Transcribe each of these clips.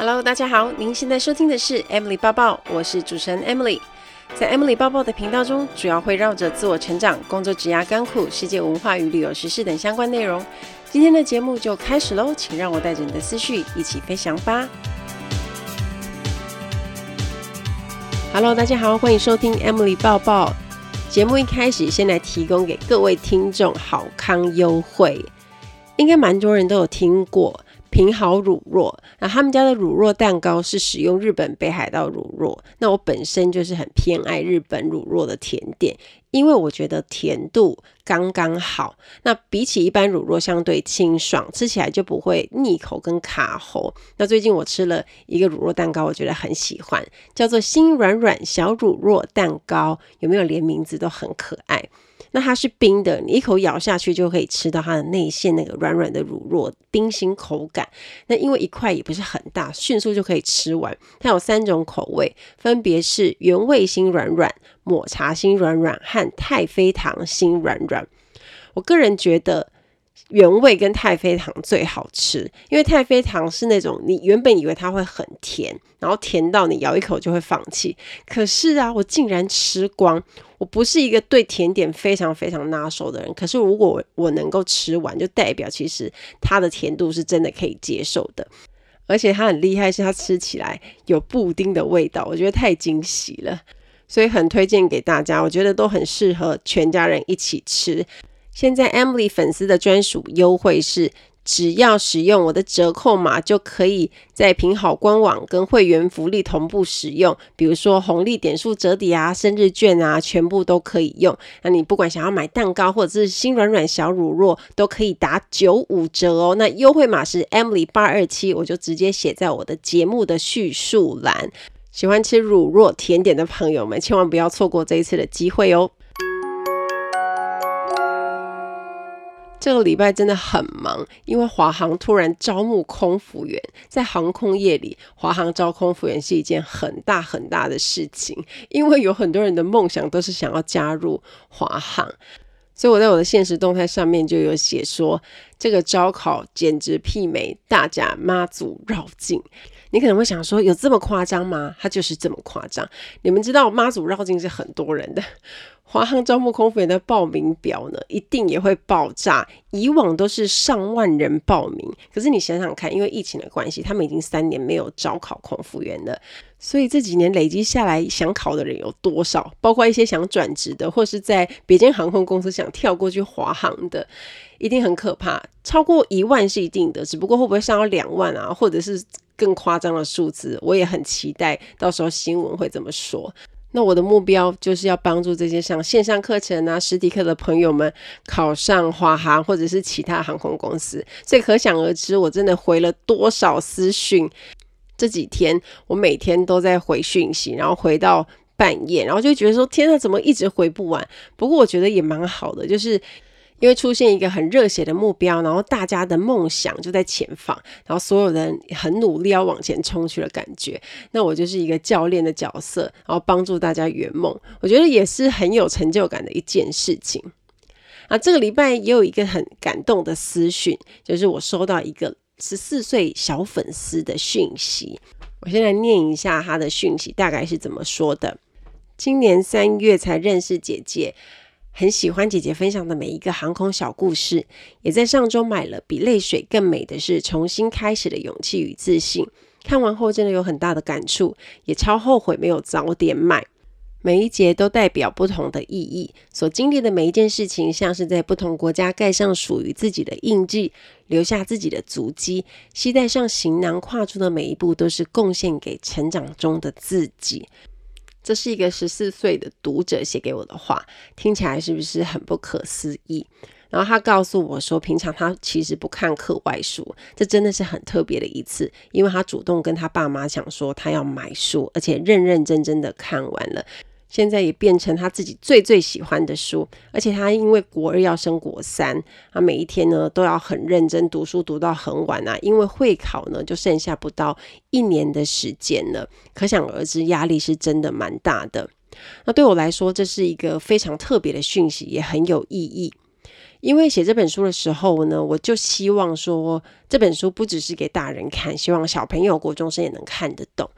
Hello，大家好，您现在收听的是 Emily 抱抱，我是主持人 Emily。在 Emily 抱抱的频道中，主要会绕着自我成长、工作、职涯、甘苦、世界文化与旅游时事等相关内容。今天的节目就开始喽，请让我带着你的思绪一起飞翔吧。Hello，大家好，欢迎收听 Emily 抱抱。节目一开始，先来提供给各位听众好康优惠，应该蛮多人都有听过。平好乳酪，那他们家的乳酪蛋糕是使用日本北海道乳酪。那我本身就是很偏爱日本乳酪的甜点，因为我觉得甜度刚刚好。那比起一般乳酪，相对清爽，吃起来就不会腻口跟卡喉。那最近我吃了一个乳酪蛋糕，我觉得很喜欢，叫做心软软小乳酪蛋糕，有没有？连名字都很可爱。那它是冰的，你一口咬下去就可以吃到它的内馅那个软软的乳酪，冰心口感。那因为一块也不是很大，迅速就可以吃完。它有三种口味，分别是原味心软软、抹茶心软软和太妃糖心软软。我个人觉得。原味跟太妃糖最好吃，因为太妃糖是那种你原本以为它会很甜，然后甜到你咬一口就会放弃。可是啊，我竟然吃光。我不是一个对甜点非常非常拿手的人，可是如果我能够吃完，就代表其实它的甜度是真的可以接受的。而且它很厉害，是它吃起来有布丁的味道，我觉得太惊喜了，所以很推荐给大家。我觉得都很适合全家人一起吃。现在 Emily 粉丝的专属优惠是，只要使用我的折扣码，就可以在品好官网跟会员福利同步使用。比如说红利点数折抵啊、生日券啊，全部都可以用。那你不管想要买蛋糕或者是心软软小乳酪，都可以打九五折哦。那优惠码是 Emily 八二七，我就直接写在我的节目的叙述栏。喜欢吃乳酪甜点的朋友们，千万不要错过这一次的机会哦。这个礼拜真的很忙，因为华航突然招募空服员。在航空业里，华航招空服员是一件很大很大的事情，因为有很多人的梦想都是想要加入华航。所以我在我的现实动态上面就有写说，这个招考简直媲美大甲妈祖绕境。你可能会想说，有这么夸张吗？它就是这么夸张。你们知道妈祖绕境是很多人的。华航招募空服员的报名表呢，一定也会爆炸。以往都是上万人报名，可是你想想看，因为疫情的关系，他们已经三年没有招考空服员了。所以这几年累积下来，想考的人有多少？包括一些想转职的，或是在别间航空公司想跳过去华航的，一定很可怕。超过一万是一定的，只不过会不会上到两万啊，或者是更夸张的数字，我也很期待到时候新闻会怎么说。那我的目标就是要帮助这些上线上课程啊、实体课的朋友们考上华航或者是其他航空公司，所以可想而知，我真的回了多少私讯。这几天我每天都在回讯息，然后回到半夜，然后就觉得说：天呐，怎么一直回不完？不过我觉得也蛮好的，就是。因为出现一个很热血的目标，然后大家的梦想就在前方，然后所有人很努力要往前冲去的感觉。那我就是一个教练的角色，然后帮助大家圆梦，我觉得也是很有成就感的一件事情。啊，这个礼拜也有一个很感动的私讯，就是我收到一个十四岁小粉丝的讯息，我先来念一下他的讯息，大概是怎么说的：今年三月才认识姐姐。很喜欢姐姐分享的每一个航空小故事，也在上周买了。比泪水更美的是重新开始的勇气与自信。看完后真的有很大的感触，也超后悔没有早点买。每一节都代表不同的意义，所经历的每一件事情，像是在不同国家盖上属于自己的印记，留下自己的足迹。携带上行囊，跨出的每一步，都是贡献给成长中的自己。这是一个十四岁的读者写给我的话，听起来是不是很不可思议？然后他告诉我说，平常他其实不看课外书，这真的是很特别的一次，因为他主动跟他爸妈讲说他要买书，而且认认真真的看完了。现在也变成他自己最最喜欢的书，而且他因为国二要升国三，他每一天呢都要很认真读书，读到很晚啊。因为会考呢就剩下不到一年的时间了，可想而知压力是真的蛮大的。那对我来说，这是一个非常特别的讯息，也很有意义。因为写这本书的时候呢，我就希望说这本书不只是给大人看，希望小朋友、国中生也能看得懂。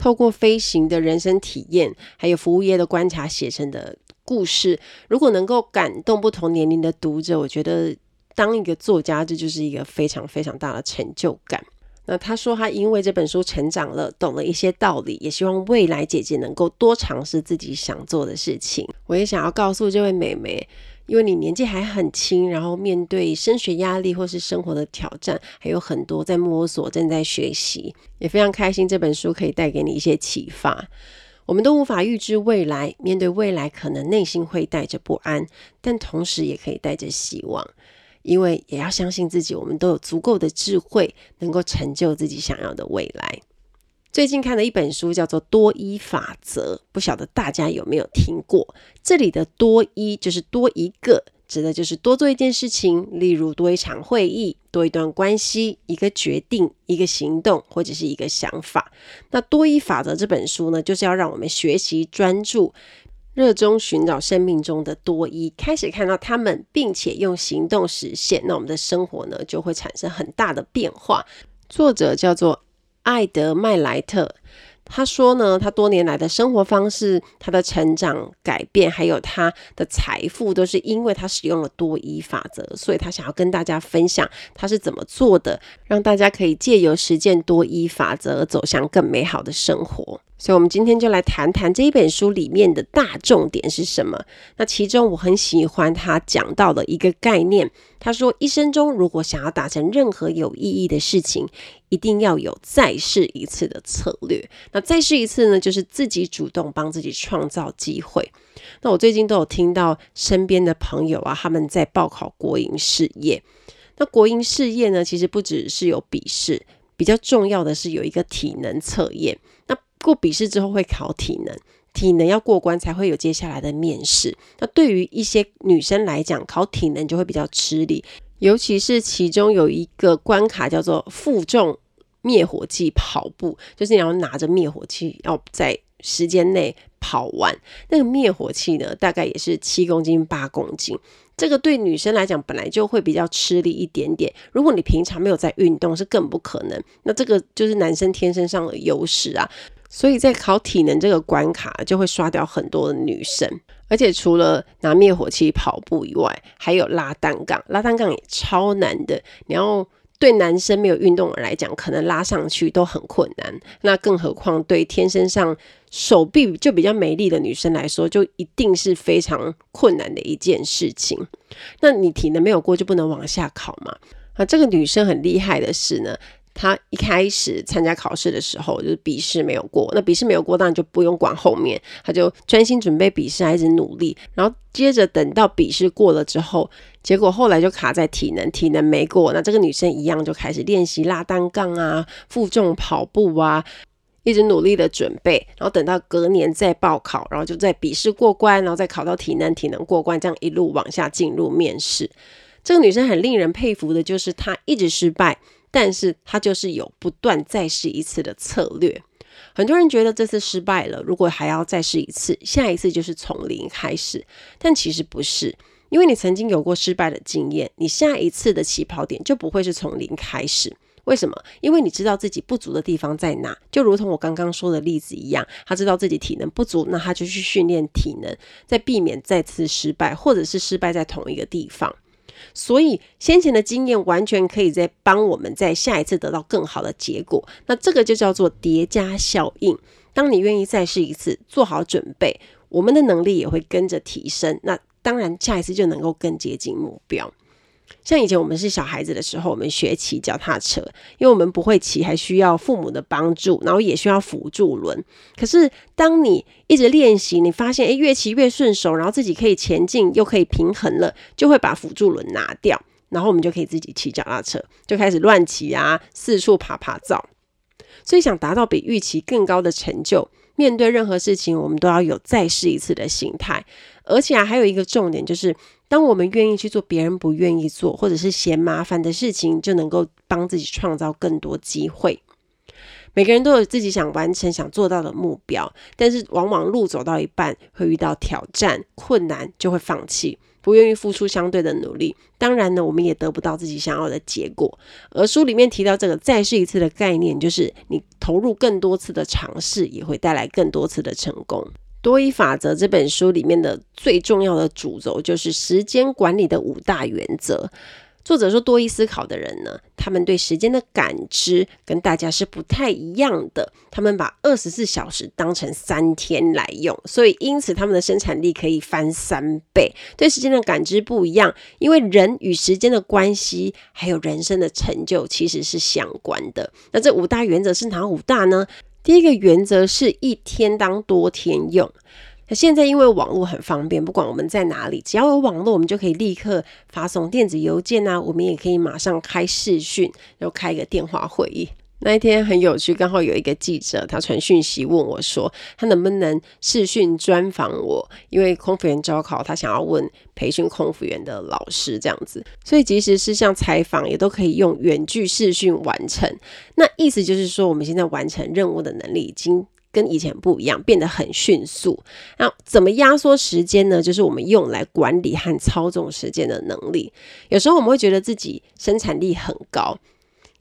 透过飞行的人生体验，还有服务业的观察写成的故事，如果能够感动不同年龄的读者，我觉得当一个作家，这就是一个非常非常大的成就感。那他说，他因为这本书成长了，懂了一些道理，也希望未来姐姐能够多尝试自己想做的事情。我也想要告诉这位妹妹，因为你年纪还很轻，然后面对升学压力或是生活的挑战，还有很多在摸索，正在学习，也非常开心这本书可以带给你一些启发。我们都无法预知未来，面对未来可能内心会带着不安，但同时也可以带着希望。因为也要相信自己，我们都有足够的智慧，能够成就自己想要的未来。最近看了一本书，叫做《多一法则》，不晓得大家有没有听过？这里的“多一”就是多一个，指的就是多做一件事情，例如多一场会议、多一段关系、一个决定、一个行动或者是一个想法。那《多一法则》这本书呢，就是要让我们学习专注。热衷寻找生命中的多一，开始看到他们，并且用行动实现，那我们的生活呢，就会产生很大的变化。作者叫做艾德麦莱特。他说呢，他多年来的生活方式、他的成长改变，还有他的财富，都是因为他使用了多一法则。所以他想要跟大家分享他是怎么做的，让大家可以借由实践多一法则，走向更美好的生活。所以，我们今天就来谈谈这一本书里面的大重点是什么。那其中我很喜欢他讲到的一个概念。他说，一生中如果想要达成任何有意义的事情，一定要有再试一次的策略。那再试一次呢，就是自己主动帮自己创造机会。那我最近都有听到身边的朋友啊，他们在报考国营事业。那国营事业呢，其实不只是有笔试，比较重要的是有一个体能测验。过笔试之后会考体能，体能要过关才会有接下来的面试。那对于一些女生来讲，考体能就会比较吃力，尤其是其中有一个关卡叫做负重灭火器跑步，就是你要拿着灭火器要在时间内跑完。那个灭火器呢，大概也是七公斤、八公斤。这个对女生来讲本来就会比较吃力一点点，如果你平常没有在运动，是更不可能。那这个就是男生天生上的优势啊。所以在考体能这个关卡，就会刷掉很多的女生。而且除了拿灭火器跑步以外，还有拉单杠，拉单杠也超难的。你要对男生没有运动的来讲，可能拉上去都很困难。那更何况对天生上手臂就比较美丽的女生来说，就一定是非常困难的一件事情。那你体能没有过，就不能往下考嘛？啊，这个女生很厉害的是呢。他一开始参加考试的时候，就是笔试没有过。那笔试没有过，当然就不用管后面，他就专心准备笔试，还一直努力。然后接着等到笔试过了之后，结果后来就卡在体能，体能没过。那这个女生一样就开始练习拉单杠啊、负重跑步啊，一直努力的准备。然后等到隔年再报考，然后就在笔试过关，然后再考到体能，体能过关，这样一路往下进入面试。这个女生很令人佩服的，就是她一直失败。但是他就是有不断再试一次的策略。很多人觉得这次失败了，如果还要再试一次，下一次就是从零开始。但其实不是，因为你曾经有过失败的经验，你下一次的起跑点就不会是从零开始。为什么？因为你知道自己不足的地方在哪，就如同我刚刚说的例子一样，他知道自己体能不足，那他就去训练体能，再避免再次失败，或者是失败在同一个地方。所以先前的经验完全可以再帮我们在下一次得到更好的结果。那这个就叫做叠加效应。当你愿意再试一次，做好准备，我们的能力也会跟着提升。那当然，下一次就能够更接近目标。像以前我们是小孩子的时候，我们学骑脚踏车，因为我们不会骑，还需要父母的帮助，然后也需要辅助轮。可是当你一直练习，你发现诶，越骑越顺手，然后自己可以前进，又可以平衡了，就会把辅助轮拿掉，然后我们就可以自己骑脚踏车，就开始乱骑啊，四处爬爬造。所以想达到比预期更高的成就，面对任何事情，我们都要有再试一次的心态。而且啊，还有一个重点就是。当我们愿意去做别人不愿意做，或者是嫌麻烦的事情，就能够帮自己创造更多机会。每个人都有自己想完成、想做到的目标，但是往往路走到一半会遇到挑战、困难，就会放弃。不愿意付出相对的努力，当然呢，我们也得不到自己想要的结果。而书里面提到这个再试一次的概念，就是你投入更多次的尝试，也会带来更多次的成功。多一法则这本书里面的最重要的主轴，就是时间管理的五大原则。作者说，多一思考的人呢，他们对时间的感知跟大家是不太一样的。他们把二十四小时当成三天来用，所以因此他们的生产力可以翻三倍。对时间的感知不一样，因为人与时间的关系，还有人生的成就其实是相关的。那这五大原则是哪五大呢？第一个原则是一天当多天用。那现在因为网络很方便，不管我们在哪里，只要有网络，我们就可以立刻发送电子邮件啊，我们也可以马上开视讯，然后开一个电话会议。那一天很有趣，刚好有一个记者，他传讯息问我说，他能不能视讯专访我？因为空服员招考，他想要问培训空服员的老师这样子，所以即使是像采访，也都可以用远距视讯完成。那意思就是说，我们现在完成任务的能力已经。跟以前不一样，变得很迅速。那怎么压缩时间呢？就是我们用来管理和操纵时间的能力。有时候我们会觉得自己生产力很高，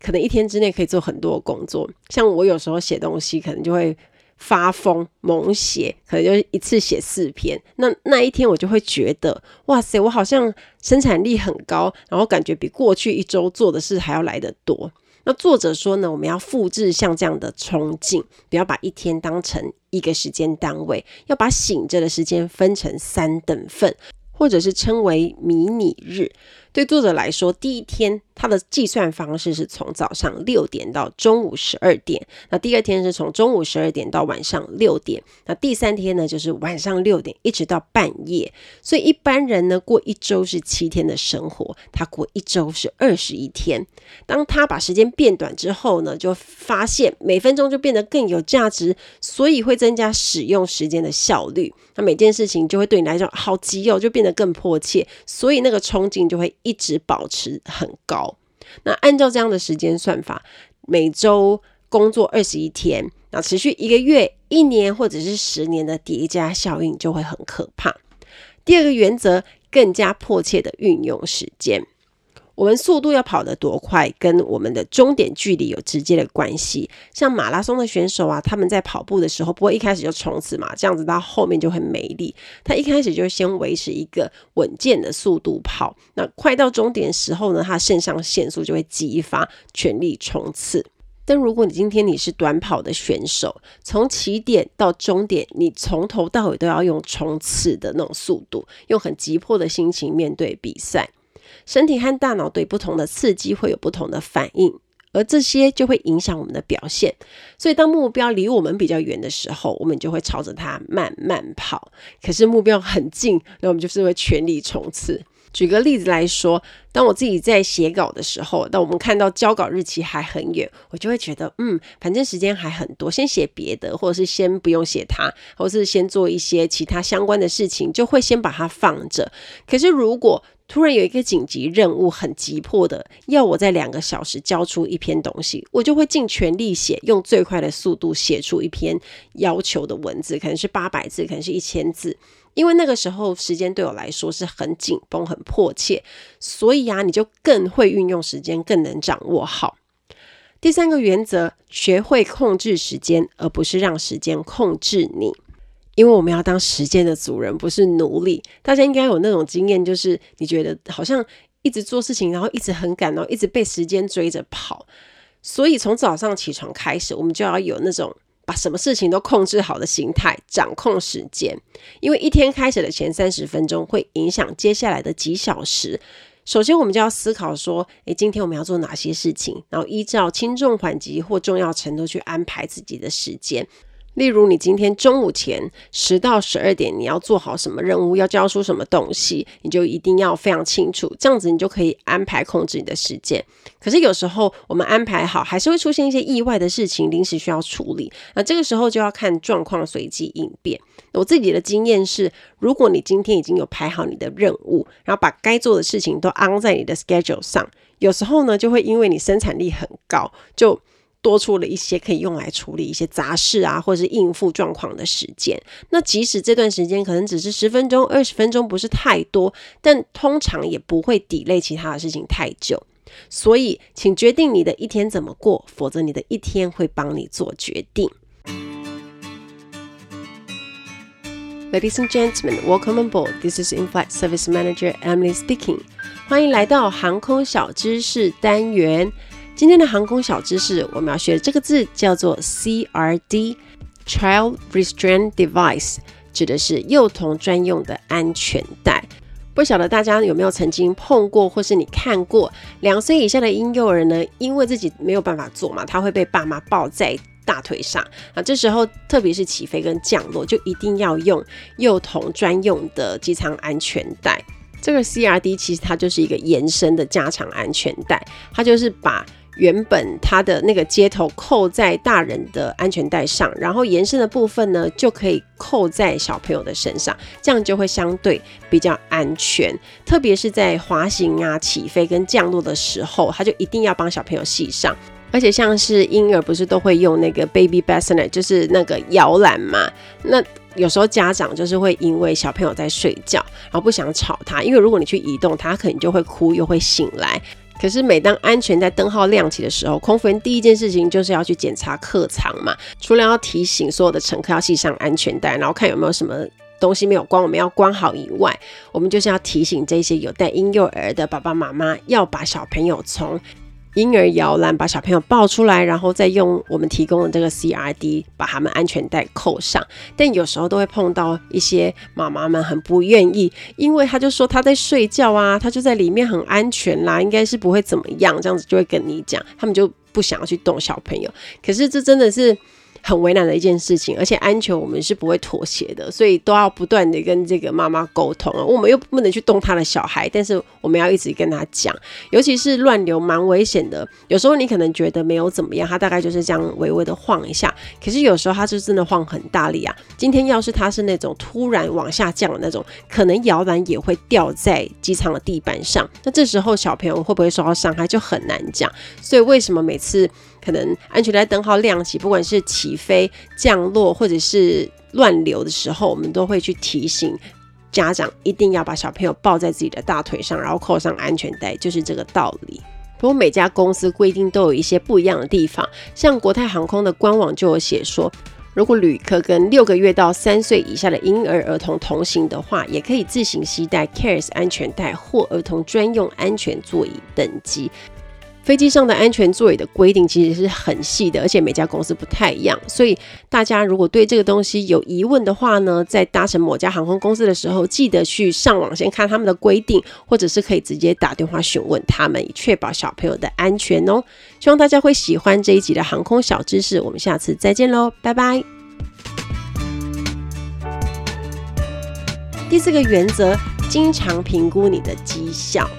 可能一天之内可以做很多工作。像我有时候写东西，可能就会发疯猛写，可能就一次写四篇。那那一天我就会觉得，哇塞，我好像生产力很高，然后感觉比过去一周做的事还要来得多。那作者说呢，我们要复制像这样的冲劲，不要把一天当成一个时间单位，要把醒着的时间分成三等份，或者是称为迷你日。对作者来说，第一天他的计算方式是从早上六点到中午十二点，那第二天是从中午十二点到晚上六点，那第三天呢就是晚上六点一直到半夜。所以一般人呢过一周是七天的生活，他过一周是二十一天。当他把时间变短之后呢，就发现每分钟就变得更有价值，所以会增加使用时间的效率。那每件事情就会对你来说好急哦，就变得更迫切，所以那个冲劲就会。一直保持很高。那按照这样的时间算法，每周工作二十一天，那持续一个月、一年或者是十年的叠加效应就会很可怕。第二个原则，更加迫切的运用时间。我们速度要跑得多快，跟我们的终点距离有直接的关系。像马拉松的选手啊，他们在跑步的时候，不会一开始就冲刺嘛，这样子到后面就很没力。他一开始就先维持一个稳健的速度跑，那快到终点时候呢，他肾上腺素就会激发，全力冲刺。但如果你今天你是短跑的选手，从起点到终点，你从头到尾都要用冲刺的那种速度，用很急迫的心情面对比赛。身体和大脑对不同的刺激会有不同的反应，而这些就会影响我们的表现。所以，当目标离我们比较远的时候，我们就会朝着它慢慢跑；可是目标很近，那我们就是会全力冲刺。举个例子来说，当我自己在写稿的时候，当我们看到交稿日期还很远，我就会觉得，嗯，反正时间还很多，先写别的，或者是先不用写它，或是先做一些其他相关的事情，就会先把它放着。可是如果突然有一个紧急任务，很急迫的要我在两个小时交出一篇东西，我就会尽全力写，用最快的速度写出一篇要求的文字，可能是八百字，可能是一千字，因为那个时候时间对我来说是很紧绷、很迫切，所以啊，你就更会运用时间，更能掌握好。第三个原则，学会控制时间，而不是让时间控制你。因为我们要当时间的主人，不是奴隶。大家应该有那种经验，就是你觉得好像一直做事情，然后一直很赶，然后一直被时间追着跑。所以从早上起床开始，我们就要有那种把什么事情都控制好的心态，掌控时间。因为一天开始的前三十分钟会影响接下来的几小时。首先，我们就要思考说，诶，今天我们要做哪些事情，然后依照轻重缓急或重要程度去安排自己的时间。例如，你今天中午前十到十二点，你要做好什么任务，要交出什么东西，你就一定要非常清楚，这样子你就可以安排控制你的时间。可是有时候我们安排好，还是会出现一些意外的事情，临时需要处理。那这个时候就要看状况随机应变。我自己的经验是，如果你今天已经有排好你的任务，然后把该做的事情都安在你的 schedule 上，有时候呢，就会因为你生产力很高，就多出了一些可以用来处理一些杂事啊，或者是应付状况的时间。那即使这段时间可能只是十分钟、二十分钟，不是太多，但通常也不会抵累其他的事情太久。所以，请决定你的一天怎么过，否则你的一天会帮你做决定。Ladies and gentlemen, welcome aboard. This is In-Flight Service Manager Emily speaking. 欢迎来到航空小知识单元。今天的航空小知识，我们要学的这个字叫做 CRD（Child Restraint Device），指的是幼童专用的安全带。不晓得大家有没有曾经碰过，或是你看过两岁以下的婴幼儿呢？因为自己没有办法坐嘛，他会被爸妈抱在大腿上啊。这时候，特别是起飞跟降落，就一定要用幼童专用的机舱安全带。这个 CRD 其实它就是一个延伸的加长安全带，它就是把原本它的那个接头扣在大人的安全带上，然后延伸的部分呢，就可以扣在小朋友的身上，这样就会相对比较安全。特别是在滑行啊、起飞跟降落的时候，它就一定要帮小朋友系上。而且像是婴儿不是都会用那个 baby bassinet，就是那个摇篮嘛？那有时候家长就是会因为小朋友在睡觉，然后不想吵他，因为如果你去移动，他可能就会哭又会醒来。可是每当安全带灯号亮起的时候，空服员第一件事情就是要去检查客舱嘛。除了要提醒所有的乘客要系上安全带，然后看有没有什么东西没有关，我们要关好以外，我们就是要提醒这些有带婴幼儿的爸爸妈妈，要把小朋友从婴儿摇篮把小朋友抱出来，然后再用我们提供的这个 CRD 把他们安全带扣上。但有时候都会碰到一些妈妈们很不愿意，因为他就说他在睡觉啊，他就在里面很安全啦，应该是不会怎么样，这样子就会跟你讲，他们就不想要去动小朋友。可是这真的是。很为难的一件事情，而且安全我们是不会妥协的，所以都要不断的跟这个妈妈沟通啊。我们又不能去动他的小孩，但是我们要一直跟他讲，尤其是乱流蛮危险的。有时候你可能觉得没有怎么样，他大概就是这样微微的晃一下，可是有时候他是真的晃很大力啊。今天要是他是那种突然往下降的那种，可能摇篮也会掉在机场的地板上，那这时候小朋友会不会受到伤害就很难讲。所以为什么每次可能安全带灯号亮起，不管是起飞、降落或者是乱流的时候，我们都会去提醒家长一定要把小朋友抱在自己的大腿上，然后扣上安全带，就是这个道理。不过每家公司规定都有一些不一样的地方，像国泰航空的官网就有写说，如果旅客跟六个月到三岁以下的婴儿儿童同行的话，也可以自行携带 CARES 安全带或儿童专用安全座椅登机。飞机上的安全座椅的规定其实是很细的，而且每家公司不太一样，所以大家如果对这个东西有疑问的话呢，在搭乘某家航空公司的时候，记得去上网先看他们的规定，或者是可以直接打电话询问他们，以确保小朋友的安全哦。希望大家会喜欢这一集的航空小知识，我们下次再见喽，拜拜。第四个原则，经常评估你的绩效。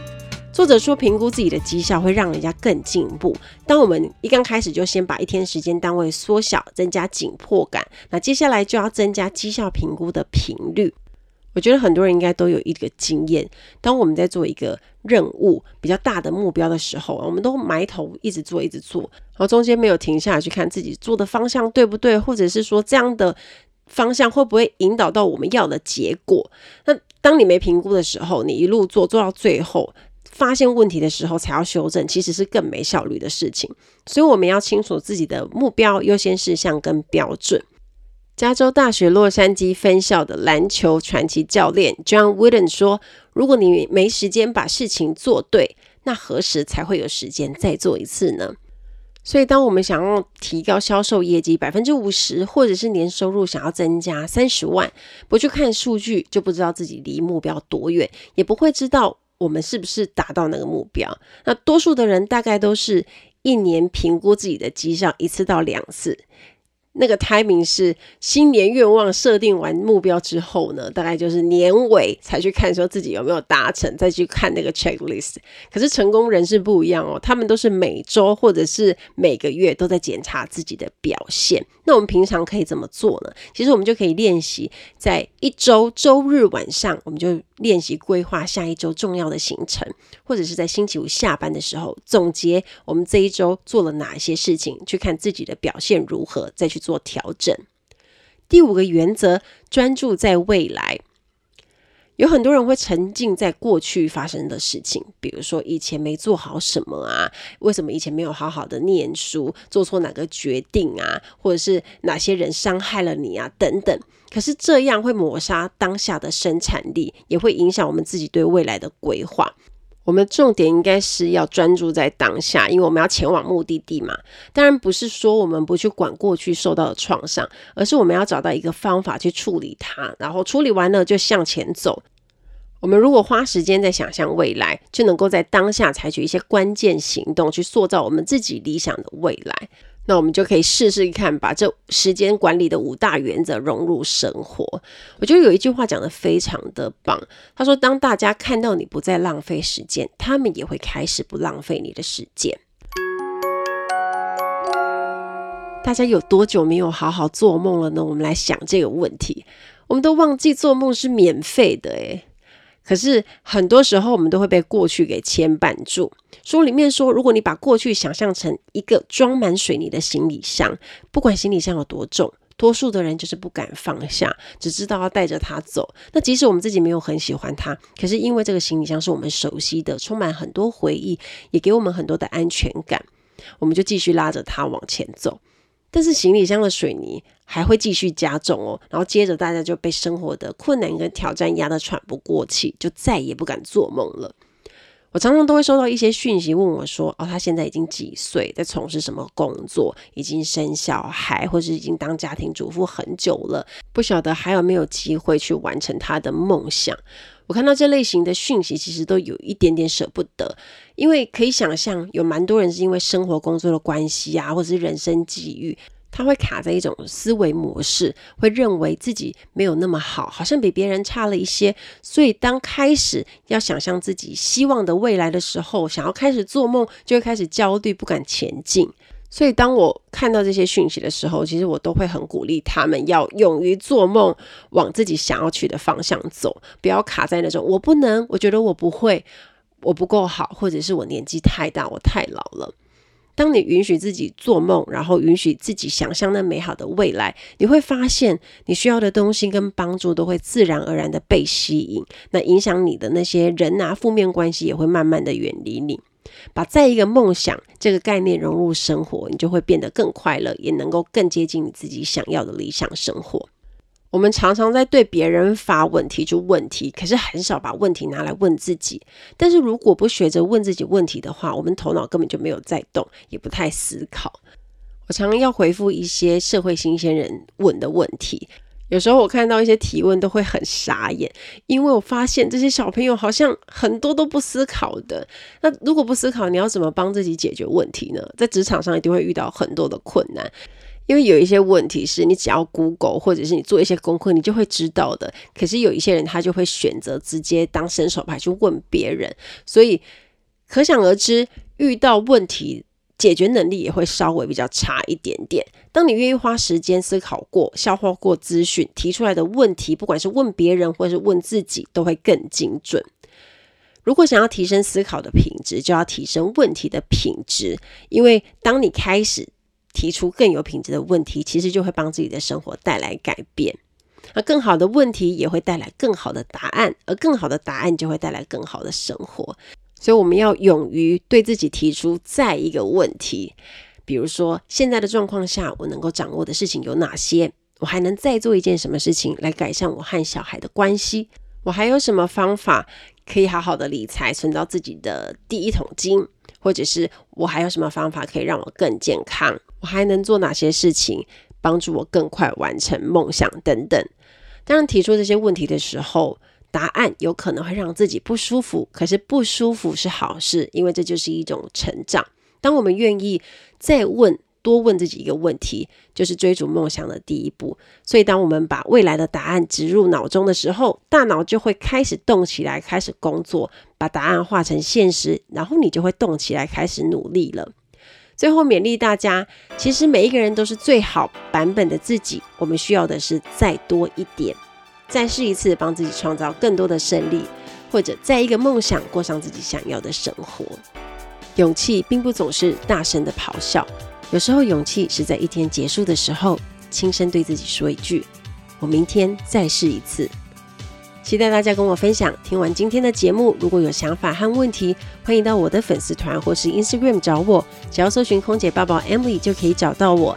作者说，评估自己的绩效会让人家更进步。当我们一刚开始就先把一天时间单位缩小，增加紧迫感，那接下来就要增加绩效评估的频率。我觉得很多人应该都有一个经验：当我们在做一个任务比较大的目标的时候，我们都埋头一直做，一直做，然后中间没有停下来去看自己做的方向对不对，或者是说这样的方向会不会引导到我们要的结果。那当你没评估的时候，你一路做做到最后。发现问题的时候才要修正，其实是更没效率的事情。所以我们要清楚自己的目标、优先事项跟标准。加州大学洛杉矶分校的篮球传奇教练 John Wooden 说：“如果你没时间把事情做对，那何时才会有时间再做一次呢？”所以，当我们想要提高销售业绩百分之五十，或者是年收入想要增加三十万，不去看数据，就不知道自己离目标多远，也不会知道。我们是不是达到那个目标？那多数的人大概都是一年评估自己的绩效一次到两次，那个 timing 是新年愿望设定完目标之后呢，大概就是年尾才去看说自己有没有达成，再去看那个 checklist。可是成功人士不一样哦，他们都是每周或者是每个月都在检查自己的表现。那我们平常可以怎么做呢？其实我们就可以练习在一周周日晚上，我们就练习规划下一周重要的行程，或者是在星期五下班的时候总结我们这一周做了哪些事情，去看自己的表现如何，再去。做调整。第五个原则，专注在未来。有很多人会沉浸在过去发生的事情，比如说以前没做好什么啊，为什么以前没有好好的念书，做错哪个决定啊，或者是哪些人伤害了你啊，等等。可是这样会抹杀当下的生产力，也会影响我们自己对未来的规划。我们重点应该是要专注在当下，因为我们要前往目的地嘛。当然不是说我们不去管过去受到的创伤，而是我们要找到一个方法去处理它，然后处理完了就向前走。我们如果花时间在想象未来，就能够在当下采取一些关键行动，去塑造我们自己理想的未来。那我们就可以试试看，把这时间管理的五大原则融入生活。我觉得有一句话讲得非常的棒，他说：“当大家看到你不再浪费时间，他们也会开始不浪费你的时间。”大家有多久没有好好做梦了呢？我们来想这个问题，我们都忘记做梦是免费的诶。可是很多时候，我们都会被过去给牵绊住。书里面说，如果你把过去想象成一个装满水泥的行李箱，不管行李箱有多重，多数的人就是不敢放下，只知道要带着它走。那即使我们自己没有很喜欢它，可是因为这个行李箱是我们熟悉的，充满很多回忆，也给我们很多的安全感，我们就继续拉着它往前走。但是行李箱的水泥还会继续加重哦，然后接着大家就被生活的困难跟挑战压得喘不过气，就再也不敢做梦了。我常常都会收到一些讯息问我说：“哦，他现在已经几岁，在从事什么工作，已经生小孩，或是已经当家庭主妇很久了，不晓得还有没有机会去完成他的梦想。”我看到这类型的讯息，其实都有一点点舍不得，因为可以想象，有蛮多人是因为生活工作的关系啊，或者是人生际遇，他会卡在一种思维模式，会认为自己没有那么好，好像比别人差了一些，所以当开始要想象自己希望的未来的时候，想要开始做梦，就会开始焦虑，不敢前进。所以，当我看到这些讯息的时候，其实我都会很鼓励他们要勇于做梦，往自己想要去的方向走，不要卡在那种我不能，我觉得我不会，我不够好，或者是我年纪太大，我太老了。当你允许自己做梦，然后允许自己想象那美好的未来，你会发现你需要的东西跟帮助都会自然而然的被吸引，那影响你的那些人啊，负面关系也会慢慢的远离你。把再一个梦想这个概念融入生活，你就会变得更快乐，也能够更接近你自己想要的理想生活。我们常常在对别人发问、提出问题，可是很少把问题拿来问自己。但是如果不学着问自己问题的话，我们头脑根本就没有在动，也不太思考。我常常要回复一些社会新鲜人问的问题。有时候我看到一些提问都会很傻眼，因为我发现这些小朋友好像很多都不思考的。那如果不思考，你要怎么帮自己解决问题呢？在职场上一定会遇到很多的困难，因为有一些问题是你只要 Google 或者是你做一些功课，你就会知道的。可是有一些人他就会选择直接当伸手牌去问别人，所以可想而知，遇到问题，解决能力也会稍微比较差一点点。当你愿意花时间思考过、消化过资讯，提出来的问题，不管是问别人或是问自己，都会更精准。如果想要提升思考的品质，就要提升问题的品质。因为当你开始提出更有品质的问题，其实就会帮自己的生活带来改变。那更好的问题也会带来更好的答案，而更好的答案就会带来更好的生活。所以我们要勇于对自己提出再一个问题，比如说现在的状况下，我能够掌握的事情有哪些？我还能再做一件什么事情来改善我和小孩的关系？我还有什么方法可以好好的理财，存到自己的第一桶金？或者是我还有什么方法可以让我更健康？我还能做哪些事情帮助我更快完成梦想等等？当然，提出这些问题的时候，答案有可能会让自己不舒服，可是不舒服是好事，因为这就是一种成长。当我们愿意再问多问自己一个问题，就是追逐梦想的第一步。所以，当我们把未来的答案植入脑中的时候，大脑就会开始动起来，开始工作，把答案化成现实，然后你就会动起来，开始努力了。最后勉励大家，其实每一个人都是最好版本的自己，我们需要的是再多一点，再试一次，帮自己创造更多的胜利，或者再一个梦想，过上自己想要的生活。勇气并不总是大声的咆哮，有时候勇气是在一天结束的时候，轻声对自己说一句：“我明天再试一次。”期待大家跟我分享。听完今天的节目，如果有想法和问题，欢迎到我的粉丝团或是 Instagram 找我，只要搜寻“空姐抱抱 Emily” 就可以找到我。